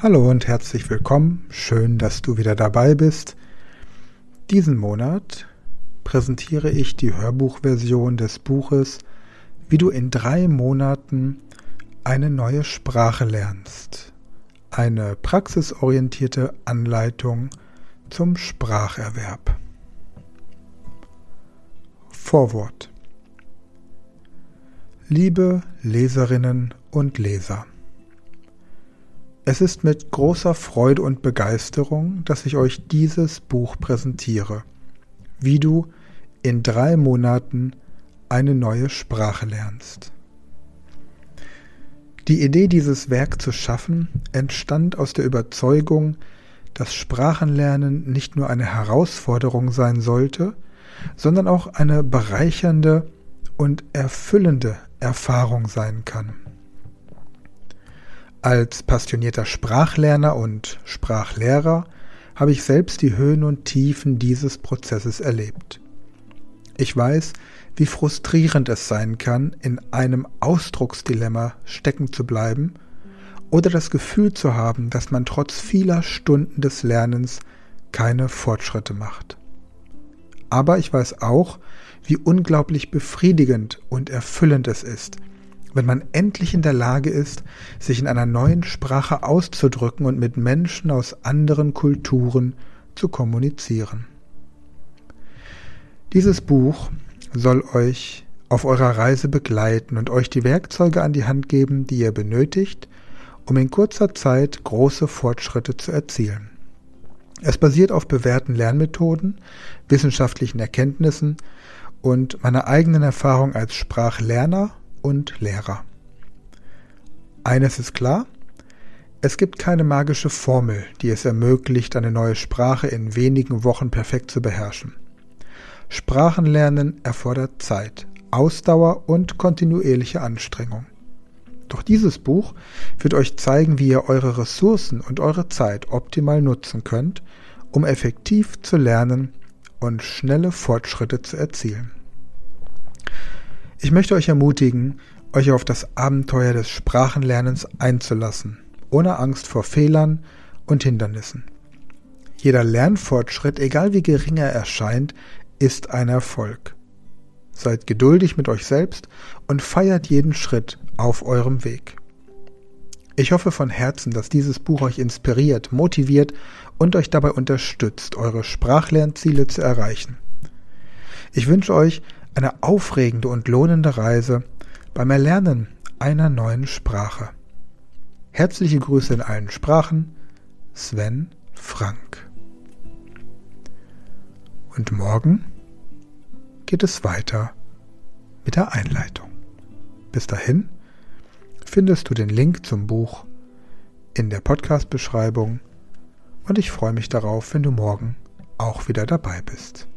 Hallo und herzlich willkommen. Schön, dass du wieder dabei bist. Diesen Monat präsentiere ich die Hörbuchversion des Buches Wie du in drei Monaten eine neue Sprache lernst. Eine praxisorientierte Anleitung zum Spracherwerb. Vorwort. Liebe Leserinnen und Leser. Es ist mit großer Freude und Begeisterung, dass ich euch dieses Buch präsentiere, wie du in drei Monaten eine neue Sprache lernst. Die Idee, dieses Werk zu schaffen, entstand aus der Überzeugung, dass Sprachenlernen nicht nur eine Herausforderung sein sollte, sondern auch eine bereichernde und erfüllende Erfahrung sein kann. Als passionierter Sprachlerner und Sprachlehrer habe ich selbst die Höhen und Tiefen dieses Prozesses erlebt. Ich weiß, wie frustrierend es sein kann, in einem Ausdrucksdilemma stecken zu bleiben oder das Gefühl zu haben, dass man trotz vieler Stunden des Lernens keine Fortschritte macht. Aber ich weiß auch, wie unglaublich befriedigend und erfüllend es ist, wenn man endlich in der Lage ist, sich in einer neuen Sprache auszudrücken und mit Menschen aus anderen Kulturen zu kommunizieren. Dieses Buch soll euch auf eurer Reise begleiten und euch die Werkzeuge an die Hand geben, die ihr benötigt, um in kurzer Zeit große Fortschritte zu erzielen. Es basiert auf bewährten Lernmethoden, wissenschaftlichen Erkenntnissen und meiner eigenen Erfahrung als Sprachlerner und Lehrer. Eines ist klar, es gibt keine magische Formel, die es ermöglicht, eine neue Sprache in wenigen Wochen perfekt zu beherrschen. Sprachenlernen erfordert Zeit, Ausdauer und kontinuierliche Anstrengung. Doch dieses Buch wird euch zeigen, wie ihr eure Ressourcen und eure Zeit optimal nutzen könnt, um effektiv zu lernen und schnelle Fortschritte zu erzielen. Ich möchte euch ermutigen, euch auf das Abenteuer des Sprachenlernens einzulassen, ohne Angst vor Fehlern und Hindernissen. Jeder Lernfortschritt, egal wie gering er erscheint, ist ein Erfolg. Seid geduldig mit euch selbst und feiert jeden Schritt auf eurem Weg. Ich hoffe von Herzen, dass dieses Buch euch inspiriert, motiviert und euch dabei unterstützt, eure Sprachlernziele zu erreichen. Ich wünsche euch eine aufregende und lohnende Reise beim Erlernen einer neuen Sprache. Herzliche Grüße in allen Sprachen, Sven Frank. Und morgen geht es weiter mit der Einleitung. Bis dahin findest du den Link zum Buch in der Podcast-Beschreibung und ich freue mich darauf, wenn du morgen auch wieder dabei bist.